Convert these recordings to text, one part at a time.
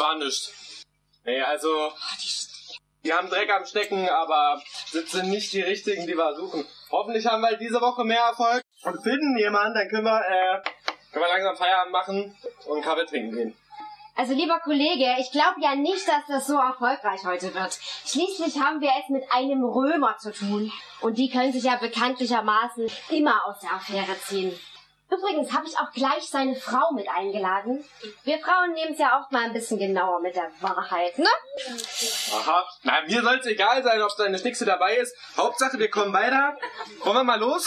war nichts. Nee, also, die haben Dreck am Stecken, aber das sind nicht die richtigen, die wir suchen. Hoffentlich haben wir diese Woche mehr Erfolg und finden jemanden, dann können wir, äh, können wir langsam Feierabend machen und Kaffee trinken gehen. Also lieber Kollege, ich glaube ja nicht, dass das so erfolgreich heute wird. Schließlich haben wir es mit einem Römer zu tun. Und die können sich ja bekanntlichermaßen immer aus der Affäre ziehen. Übrigens habe ich auch gleich seine Frau mit eingeladen. Wir Frauen nehmen es ja oft mal ein bisschen genauer mit der Wahrheit, ne? Aha. Na, mir soll es egal sein, ob deine Schnickse dabei ist. Hauptsache, wir kommen weiter. Wollen wir mal los?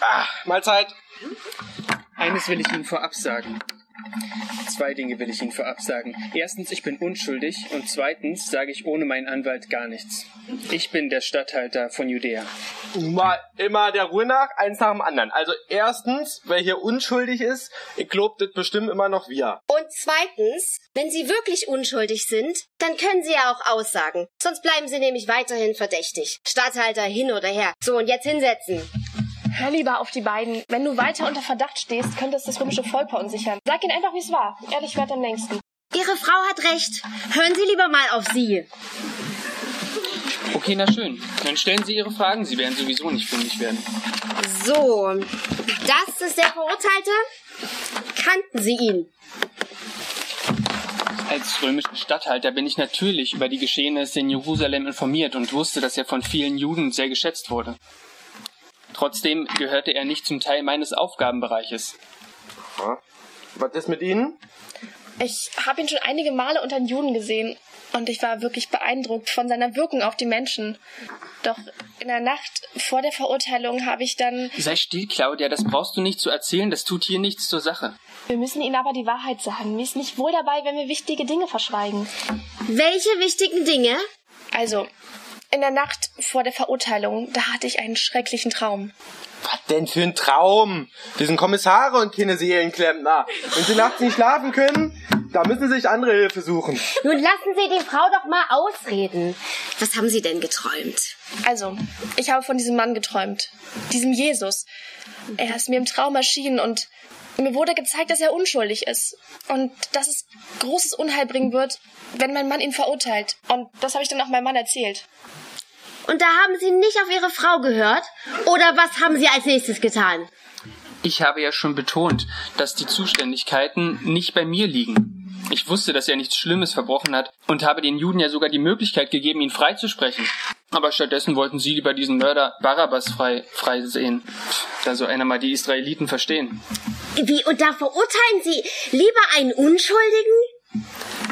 Ah, Mahlzeit. Eines will ich Ihnen vorab sagen. Zwei Dinge will ich Ihnen vorab sagen. Erstens, ich bin unschuldig und zweitens sage ich ohne meinen Anwalt gar nichts. Ich bin der Statthalter von Judäa. Mal immer der Ruhe nach, eins nach dem anderen. Also erstens, wer hier unschuldig ist, ich glaube, das bestimmen immer noch wir. Und zweitens, wenn Sie wirklich unschuldig sind, dann können Sie ja auch aussagen. Sonst bleiben Sie nämlich weiterhin verdächtig. Statthalter hin oder her. So, und jetzt hinsetzen. Hör lieber auf die beiden. Wenn du weiter unter Verdacht stehst, könnte es das römische Volk verunsichern. Sag ihnen einfach, wie es war. Ehrlich wird am längsten. Ihre Frau hat recht. Hören Sie lieber mal auf sie. Okay, na schön. Dann stellen Sie Ihre Fragen. Sie werden sowieso nicht fündig werden. So, das ist der Verurteilte. Kannten Sie ihn? Als römischen Statthalter bin ich natürlich über die Geschehnisse in Jerusalem informiert und wusste, dass er von vielen Juden sehr geschätzt wurde. Trotzdem gehörte er nicht zum Teil meines Aufgabenbereiches. Was ist mit Ihnen? Ich habe ihn schon einige Male unter den Juden gesehen und ich war wirklich beeindruckt von seiner Wirkung auf die Menschen. Doch in der Nacht vor der Verurteilung habe ich dann. Sei still, Claudia, das brauchst du nicht zu erzählen, das tut hier nichts zur Sache. Wir müssen ihnen aber die Wahrheit sagen. Mir ist nicht wohl dabei, wenn wir wichtige Dinge verschweigen. Welche wichtigen Dinge? Also, in der Nacht vor der Verurteilung, da hatte ich einen schrecklichen Traum. Was denn für ein Traum? Wir sind Kommissare und keine Seelenklempner. Wenn Sie nachts nicht schlafen können, da müssen Sie sich andere Hilfe suchen. Nun lassen Sie die Frau doch mal ausreden. Was haben Sie denn geträumt? Also, ich habe von diesem Mann geträumt. Diesem Jesus. Er ist mir im Traum erschienen und mir wurde gezeigt, dass er unschuldig ist. Und dass es großes Unheil bringen wird, wenn mein Mann ihn verurteilt. Und das habe ich dann auch meinem Mann erzählt. Und da haben Sie nicht auf Ihre Frau gehört? Oder was haben Sie als nächstes getan? Ich habe ja schon betont, dass die Zuständigkeiten nicht bei mir liegen. Ich wusste, dass er nichts Schlimmes verbrochen hat und habe den Juden ja sogar die Möglichkeit gegeben, ihn freizusprechen. Aber stattdessen wollten sie lieber diesen Mörder Barabbas frei, frei sehen. Da so einer mal die Israeliten verstehen. Wie, und da verurteilen Sie lieber einen Unschuldigen?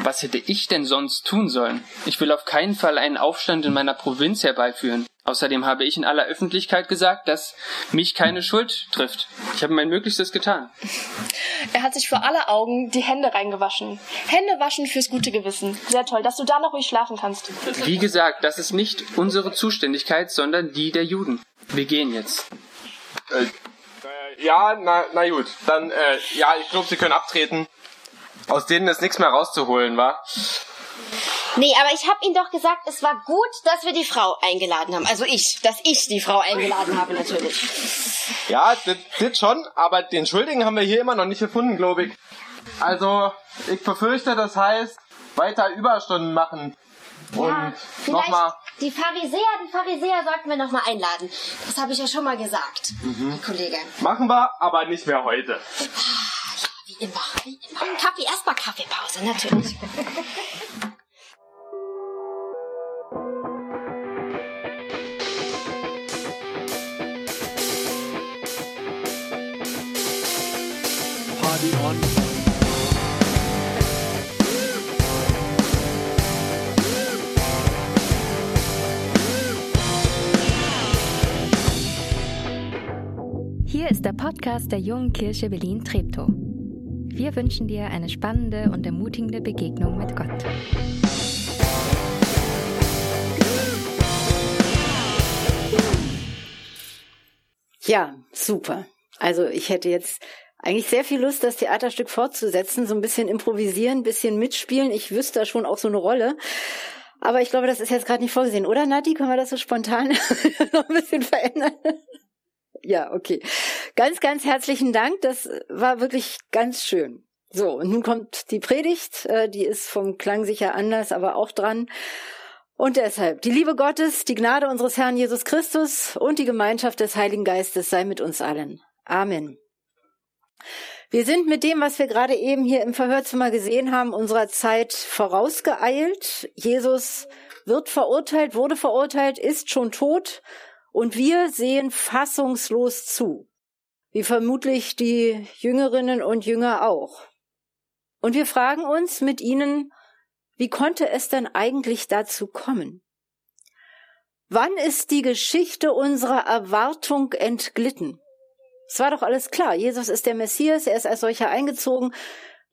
Was hätte ich denn sonst tun sollen? Ich will auf keinen Fall einen Aufstand in meiner Provinz herbeiführen. Außerdem habe ich in aller Öffentlichkeit gesagt, dass mich keine Schuld trifft. Ich habe mein Möglichstes getan. Er hat sich vor aller Augen die Hände reingewaschen. Hände waschen fürs gute Gewissen. Sehr toll, dass du da noch ruhig schlafen kannst. Wie gesagt, das ist nicht unsere Zuständigkeit, sondern die der Juden. Wir gehen jetzt. Äh, ja, na, na gut. Dann, äh, ja, ich glaube, Sie können abtreten. Aus denen ist nichts mehr rauszuholen, wa? Nee, aber ich habe Ihnen doch gesagt, es war gut, dass wir die Frau eingeladen haben. Also ich, dass ich die Frau eingeladen habe, natürlich. Ja, das, schon, aber den Schuldigen haben wir hier immer noch nicht gefunden, glaube ich. Also, ich befürchte, das heißt, weiter Überstunden machen. Und ja, nochmal. die Pharisäer, die Pharisäer sollten wir nochmal einladen. Das habe ich ja schon mal gesagt, Mhm. Kollege. Machen wir, aber nicht mehr heute. Wie immer, wie immer. Kaffee, erstmal Kaffeepause, natürlich. Party on. Hier ist der Podcast der Jungen Kirche Berlin-Treptow. Wir wünschen dir eine spannende und ermutigende Begegnung mit Gott. Ja, super. Also ich hätte jetzt eigentlich sehr viel Lust, das Theaterstück fortzusetzen, so ein bisschen improvisieren, ein bisschen mitspielen. Ich wüsste da schon auch so eine Rolle. Aber ich glaube, das ist jetzt gerade nicht vorgesehen, oder Nati? Können wir das so spontan noch ein bisschen verändern? Ja, okay. Ganz, ganz herzlichen Dank. Das war wirklich ganz schön. So, und nun kommt die Predigt, äh, die ist vom Klang sicher anders, aber auch dran. Und deshalb, die Liebe Gottes, die Gnade unseres Herrn Jesus Christus und die Gemeinschaft des Heiligen Geistes sei mit uns allen. Amen. Wir sind mit dem, was wir gerade eben hier im Verhörzimmer gesehen haben, unserer Zeit vorausgeeilt. Jesus wird verurteilt, wurde verurteilt, ist schon tot und wir sehen fassungslos zu. Wie vermutlich die Jüngerinnen und Jünger auch. Und wir fragen uns mit ihnen, wie konnte es denn eigentlich dazu kommen? Wann ist die Geschichte unserer Erwartung entglitten? Es war doch alles klar. Jesus ist der Messias, er ist als solcher eingezogen.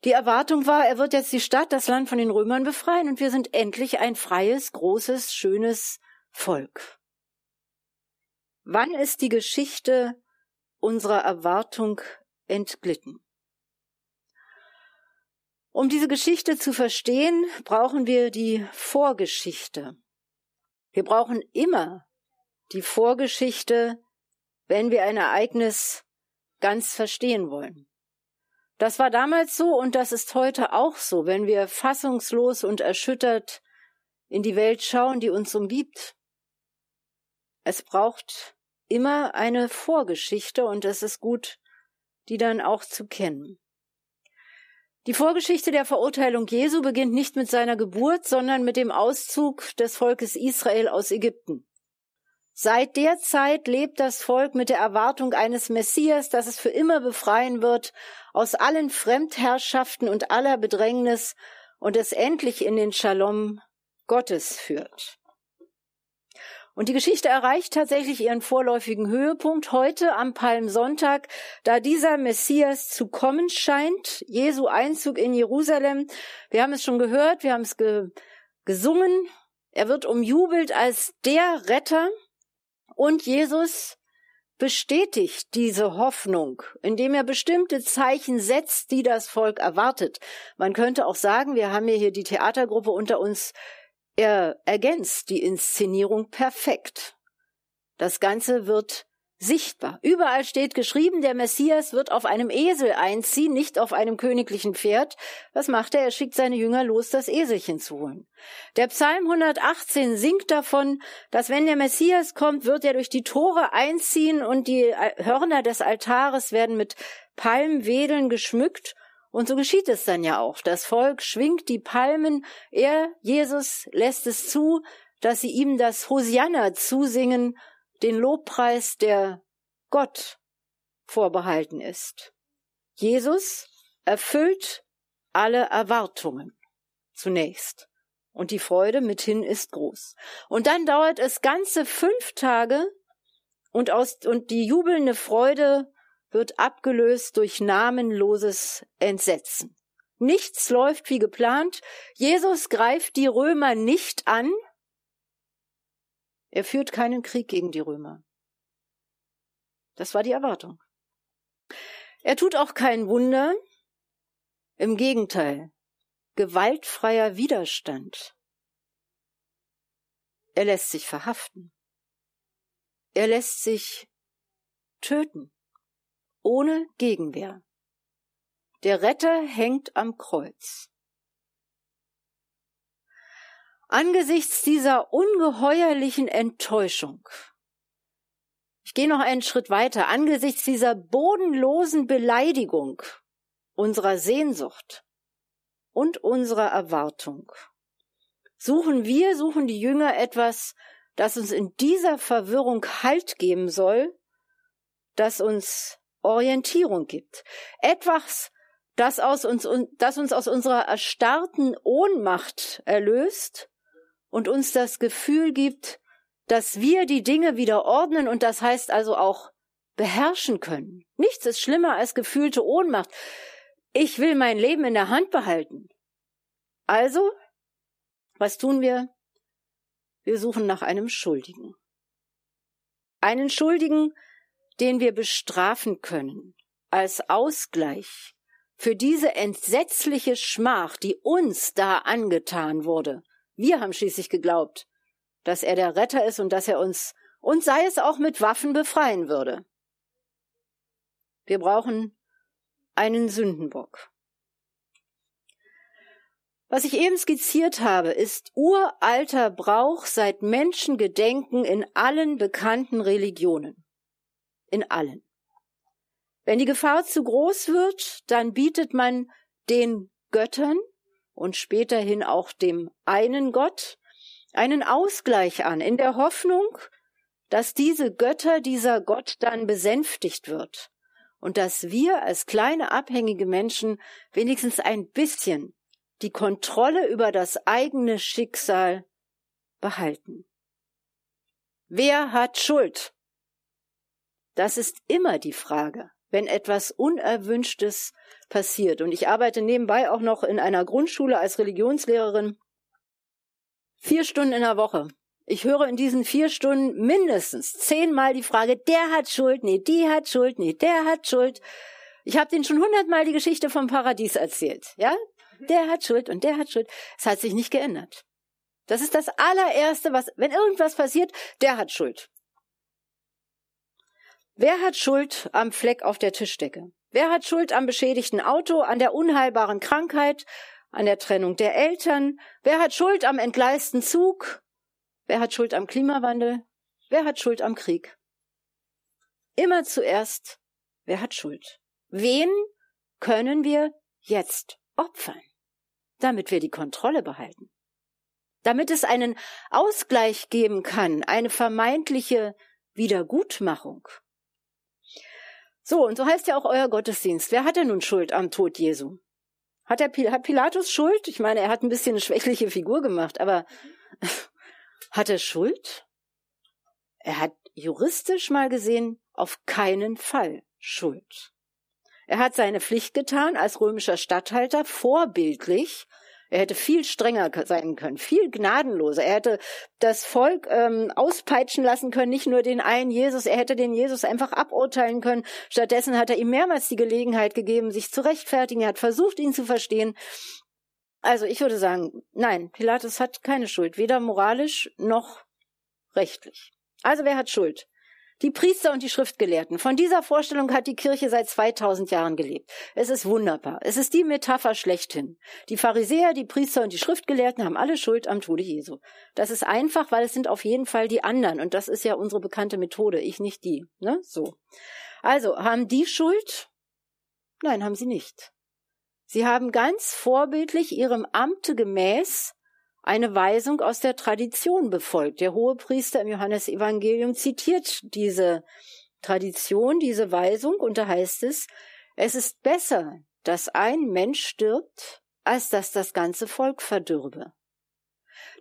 Die Erwartung war, er wird jetzt die Stadt, das Land von den Römern befreien und wir sind endlich ein freies, großes, schönes Volk. Wann ist die Geschichte unserer Erwartung entglitten? Um diese Geschichte zu verstehen, brauchen wir die Vorgeschichte. Wir brauchen immer die Vorgeschichte, wenn wir ein Ereignis ganz verstehen wollen. Das war damals so und das ist heute auch so, wenn wir fassungslos und erschüttert in die Welt schauen, die uns umgibt. Es braucht immer eine Vorgeschichte und es ist gut, die dann auch zu kennen. Die Vorgeschichte der Verurteilung Jesu beginnt nicht mit seiner Geburt, sondern mit dem Auszug des Volkes Israel aus Ägypten. Seit der Zeit lebt das Volk mit der Erwartung eines Messias, das es für immer befreien wird aus allen Fremdherrschaften und aller Bedrängnis und es endlich in den Shalom Gottes führt. Und die Geschichte erreicht tatsächlich ihren vorläufigen Höhepunkt heute am Palmsonntag, da dieser Messias zu kommen scheint, Jesu Einzug in Jerusalem. Wir haben es schon gehört, wir haben es ge gesungen. Er wird umjubelt als der Retter, und Jesus bestätigt diese Hoffnung, indem er bestimmte Zeichen setzt, die das Volk erwartet. Man könnte auch sagen, wir haben hier die Theatergruppe unter uns, er ergänzt die Inszenierung perfekt. Das Ganze wird sichtbar. Überall steht geschrieben, der Messias wird auf einem Esel einziehen, nicht auf einem königlichen Pferd. Was macht er? Er schickt seine Jünger los, das Eselchen zu holen. Der Psalm 118 singt davon, dass wenn der Messias kommt, wird er durch die Tore einziehen und die Hörner des Altares werden mit Palmwedeln geschmückt. Und so geschieht es dann ja auch. Das Volk schwingt die Palmen. Er, Jesus, lässt es zu, dass sie ihm das Hosianna zusingen den Lobpreis, der Gott vorbehalten ist. Jesus erfüllt alle Erwartungen zunächst. Und die Freude mithin ist groß. Und dann dauert es ganze fünf Tage und, aus, und die jubelnde Freude wird abgelöst durch namenloses Entsetzen. Nichts läuft wie geplant. Jesus greift die Römer nicht an, er führt keinen Krieg gegen die Römer. Das war die Erwartung. Er tut auch kein Wunder. Im Gegenteil, gewaltfreier Widerstand. Er lässt sich verhaften. Er lässt sich töten, ohne Gegenwehr. Der Retter hängt am Kreuz. Angesichts dieser ungeheuerlichen Enttäuschung, ich gehe noch einen Schritt weiter, angesichts dieser bodenlosen Beleidigung unserer Sehnsucht und unserer Erwartung, suchen wir, suchen die Jünger etwas, das uns in dieser Verwirrung Halt geben soll, das uns Orientierung gibt. Etwas, das, uns, das uns aus unserer erstarrten Ohnmacht erlöst und uns das Gefühl gibt, dass wir die Dinge wieder ordnen und das heißt also auch beherrschen können. Nichts ist schlimmer als gefühlte Ohnmacht. Ich will mein Leben in der Hand behalten. Also, was tun wir? Wir suchen nach einem Schuldigen. Einen Schuldigen, den wir bestrafen können, als Ausgleich für diese entsetzliche Schmach, die uns da angetan wurde. Wir haben schließlich geglaubt, dass er der Retter ist und dass er uns, und sei es auch mit Waffen, befreien würde. Wir brauchen einen Sündenbock. Was ich eben skizziert habe, ist uralter Brauch seit Menschengedenken in allen bekannten Religionen. In allen. Wenn die Gefahr zu groß wird, dann bietet man den Göttern und späterhin auch dem einen Gott einen Ausgleich an, in der Hoffnung, dass diese Götter, dieser Gott dann besänftigt wird und dass wir als kleine abhängige Menschen wenigstens ein bisschen die Kontrolle über das eigene Schicksal behalten. Wer hat Schuld? Das ist immer die Frage, wenn etwas Unerwünschtes passiert. Und ich arbeite nebenbei auch noch in einer Grundschule als Religionslehrerin. Vier Stunden in der Woche. Ich höre in diesen vier Stunden mindestens zehnmal die Frage, der hat Schuld, nee, die hat Schuld, nee, der hat Schuld. Ich habe denen schon hundertmal die Geschichte vom Paradies erzählt, ja? Der hat Schuld und der hat Schuld. Es hat sich nicht geändert. Das ist das allererste, was, wenn irgendwas passiert, der hat Schuld. Wer hat Schuld am Fleck auf der Tischdecke? Wer hat Schuld am beschädigten Auto, an der unheilbaren Krankheit, an der Trennung der Eltern? Wer hat Schuld am entgleisten Zug? Wer hat Schuld am Klimawandel? Wer hat Schuld am Krieg? Immer zuerst, wer hat Schuld? Wen können wir jetzt opfern, damit wir die Kontrolle behalten? Damit es einen Ausgleich geben kann, eine vermeintliche Wiedergutmachung. So, und so heißt ja auch euer Gottesdienst. Wer hat denn nun Schuld am Tod Jesu? Hat, der, hat Pilatus Schuld? Ich meine, er hat ein bisschen eine schwächliche Figur gemacht, aber hat er Schuld? Er hat juristisch mal gesehen auf keinen Fall Schuld. Er hat seine Pflicht getan als römischer Statthalter, vorbildlich. Er hätte viel strenger sein können, viel gnadenloser. Er hätte das Volk ähm, auspeitschen lassen können, nicht nur den einen Jesus. Er hätte den Jesus einfach aburteilen können. Stattdessen hat er ihm mehrmals die Gelegenheit gegeben, sich zu rechtfertigen. Er hat versucht, ihn zu verstehen. Also ich würde sagen, nein, Pilatus hat keine Schuld, weder moralisch noch rechtlich. Also wer hat Schuld? Die Priester und die Schriftgelehrten. Von dieser Vorstellung hat die Kirche seit 2000 Jahren gelebt. Es ist wunderbar. Es ist die Metapher schlechthin. Die Pharisäer, die Priester und die Schriftgelehrten haben alle Schuld am Tode Jesu. Das ist einfach, weil es sind auf jeden Fall die anderen. Und das ist ja unsere bekannte Methode. Ich nicht die. Ne? So. Also, haben die Schuld? Nein, haben sie nicht. Sie haben ganz vorbildlich ihrem Amte gemäß eine Weisung aus der Tradition befolgt. Der Hohepriester im Johannesevangelium zitiert diese Tradition, diese Weisung, und da heißt es, es ist besser, dass ein Mensch stirbt, als dass das ganze Volk verdürbe.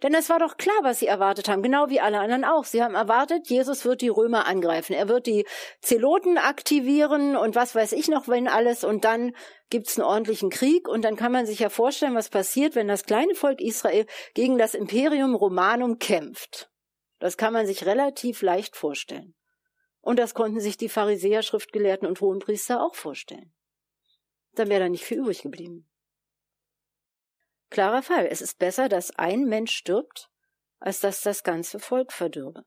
Denn es war doch klar, was sie erwartet haben, genau wie alle anderen auch. Sie haben erwartet, Jesus wird die Römer angreifen. Er wird die Zeloten aktivieren und was weiß ich noch, wenn alles. Und dann gibt's einen ordentlichen Krieg. Und dann kann man sich ja vorstellen, was passiert, wenn das kleine Volk Israel gegen das Imperium Romanum kämpft. Das kann man sich relativ leicht vorstellen. Und das konnten sich die Pharisäer, Schriftgelehrten und Hohenpriester auch vorstellen. Dann wäre da nicht viel übrig geblieben. Klarer Fall. Es ist besser, dass ein Mensch stirbt, als dass das ganze Volk verdürbe.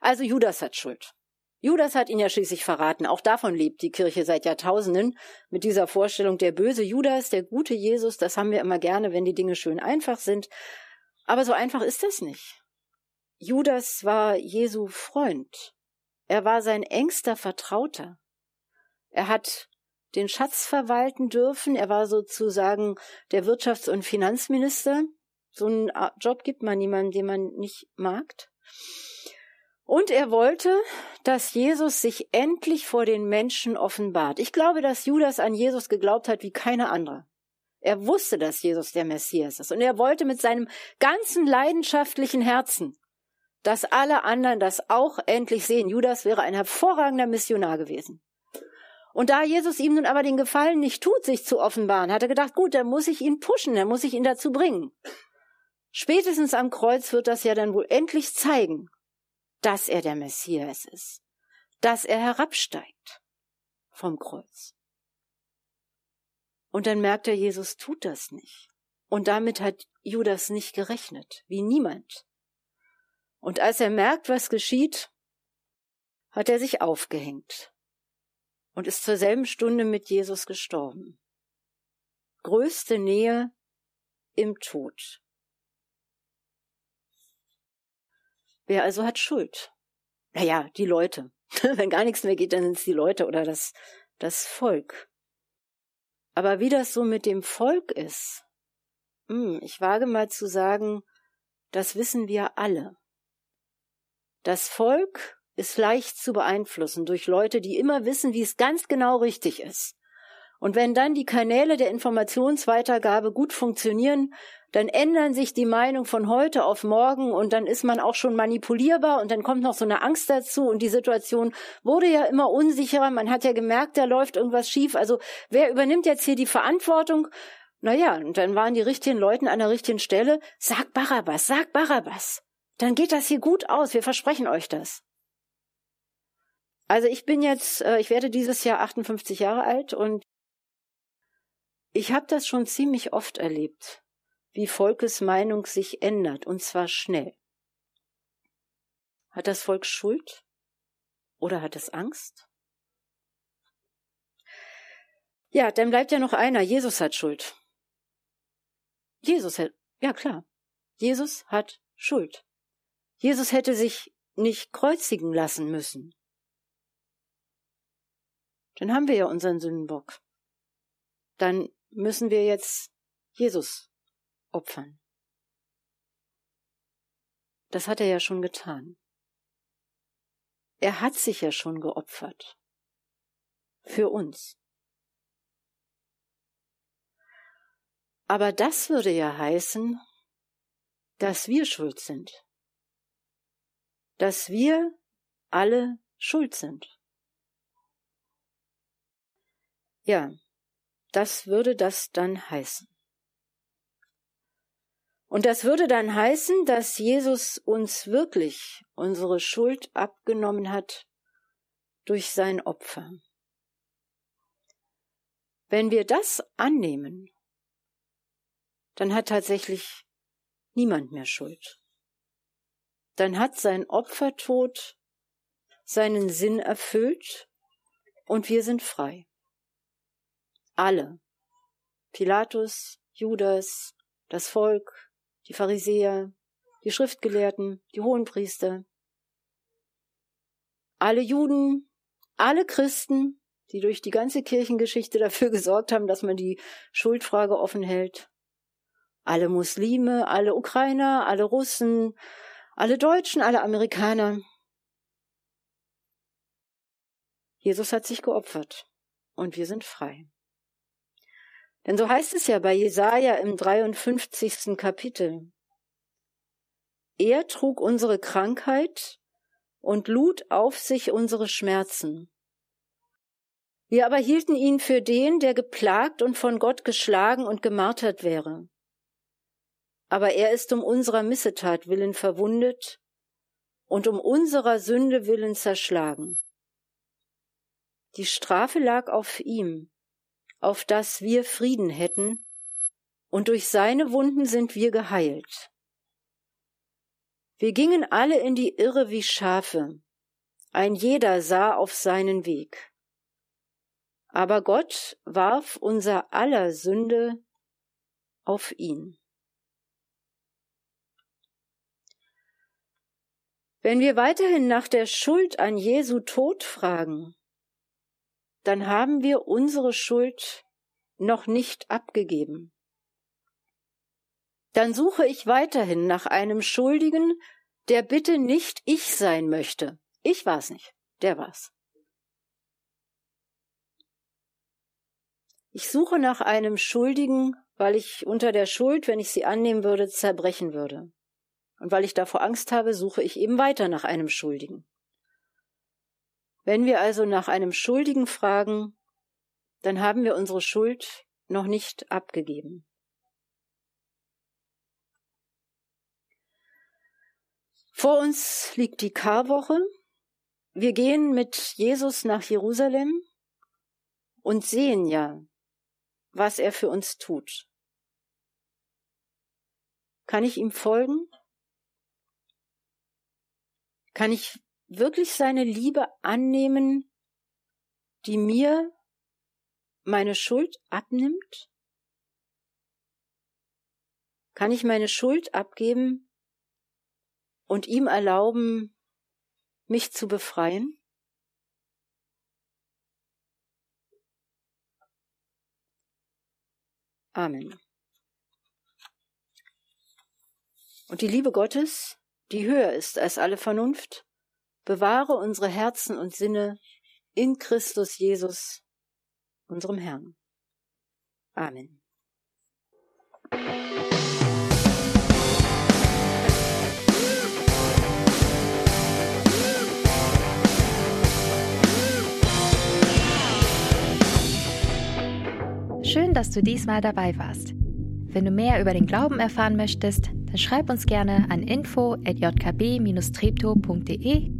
Also Judas hat Schuld. Judas hat ihn ja schließlich verraten. Auch davon lebt die Kirche seit Jahrtausenden mit dieser Vorstellung, der böse Judas, der gute Jesus, das haben wir immer gerne, wenn die Dinge schön einfach sind. Aber so einfach ist das nicht. Judas war Jesu Freund. Er war sein engster Vertrauter. Er hat den Schatz verwalten dürfen. Er war sozusagen der Wirtschafts- und Finanzminister. So einen Job gibt man niemandem, den man nicht mag. Und er wollte, dass Jesus sich endlich vor den Menschen offenbart. Ich glaube, dass Judas an Jesus geglaubt hat wie keine andere. Er wusste, dass Jesus der Messias ist. Und er wollte mit seinem ganzen leidenschaftlichen Herzen, dass alle anderen das auch endlich sehen. Judas wäre ein hervorragender Missionar gewesen. Und da Jesus ihm nun aber den Gefallen nicht tut, sich zu offenbaren, hat er gedacht, gut, dann muss ich ihn pushen, dann muss ich ihn dazu bringen. Spätestens am Kreuz wird das ja dann wohl endlich zeigen, dass er der Messias ist, dass er herabsteigt vom Kreuz. Und dann merkt er, Jesus tut das nicht. Und damit hat Judas nicht gerechnet, wie niemand. Und als er merkt, was geschieht, hat er sich aufgehängt und ist zur selben Stunde mit Jesus gestorben. größte Nähe im Tod. Wer also hat Schuld? Naja, die Leute. Wenn gar nichts mehr geht, dann sind es die Leute oder das, das Volk. Aber wie das so mit dem Volk ist, hm, ich wage mal zu sagen, das wissen wir alle. Das Volk ist leicht zu beeinflussen durch Leute, die immer wissen, wie es ganz genau richtig ist. Und wenn dann die Kanäle der Informationsweitergabe gut funktionieren, dann ändern sich die Meinung von heute auf morgen und dann ist man auch schon manipulierbar und dann kommt noch so eine Angst dazu und die Situation wurde ja immer unsicherer. Man hat ja gemerkt, da läuft irgendwas schief. Also wer übernimmt jetzt hier die Verantwortung? Naja, und dann waren die richtigen Leute an der richtigen Stelle. Sag Barabbas, sag Barabbas. Dann geht das hier gut aus. Wir versprechen euch das. Also ich bin jetzt, äh, ich werde dieses Jahr 58 Jahre alt und ich habe das schon ziemlich oft erlebt, wie Volkes Meinung sich ändert, und zwar schnell. Hat das Volk Schuld? Oder hat es Angst? Ja, dann bleibt ja noch einer. Jesus hat Schuld. Jesus hat, ja klar. Jesus hat Schuld. Jesus hätte sich nicht kreuzigen lassen müssen. Dann haben wir ja unseren Sündenbock. Dann müssen wir jetzt Jesus opfern. Das hat er ja schon getan. Er hat sich ja schon geopfert. Für uns. Aber das würde ja heißen, dass wir schuld sind. Dass wir alle schuld sind. Ja, das würde das dann heißen. Und das würde dann heißen, dass Jesus uns wirklich unsere Schuld abgenommen hat durch sein Opfer. Wenn wir das annehmen, dann hat tatsächlich niemand mehr Schuld. Dann hat sein Opfertod seinen Sinn erfüllt und wir sind frei. Alle. Pilatus, Judas, das Volk, die Pharisäer, die Schriftgelehrten, die Hohenpriester, alle Juden, alle Christen, die durch die ganze Kirchengeschichte dafür gesorgt haben, dass man die Schuldfrage offen hält, alle Muslime, alle Ukrainer, alle Russen, alle Deutschen, alle Amerikaner. Jesus hat sich geopfert und wir sind frei. Denn so heißt es ja bei Jesaja im 53. Kapitel. Er trug unsere Krankheit und lud auf sich unsere Schmerzen. Wir aber hielten ihn für den, der geplagt und von Gott geschlagen und gemartert wäre. Aber er ist um unserer Missetat willen verwundet und um unserer Sünde willen zerschlagen. Die Strafe lag auf ihm, auf dass wir Frieden hätten, und durch seine Wunden sind wir geheilt. Wir gingen alle in die Irre wie Schafe, ein jeder sah auf seinen Weg. Aber Gott warf unser aller Sünde auf ihn. Wenn wir weiterhin nach der Schuld an Jesu Tod fragen, dann haben wir unsere Schuld noch nicht abgegeben. Dann suche ich weiterhin nach einem Schuldigen, der bitte nicht ich sein möchte. Ich war's nicht, der war's. Ich suche nach einem Schuldigen, weil ich unter der Schuld, wenn ich sie annehmen würde, zerbrechen würde. Und weil ich davor Angst habe, suche ich eben weiter nach einem Schuldigen. Wenn wir also nach einem Schuldigen fragen, dann haben wir unsere Schuld noch nicht abgegeben. Vor uns liegt die Karwoche. Wir gehen mit Jesus nach Jerusalem und sehen ja, was er für uns tut. Kann ich ihm folgen? Kann ich wirklich seine Liebe annehmen, die mir meine Schuld abnimmt? Kann ich meine Schuld abgeben und ihm erlauben, mich zu befreien? Amen. Und die Liebe Gottes, die höher ist als alle Vernunft, bewahre unsere Herzen und Sinne in Christus Jesus, unserem Herrn. Amen. Schön, dass du diesmal dabei warst. Wenn du mehr über den Glauben erfahren möchtest, dann schreib uns gerne an info@jkb-treptow.de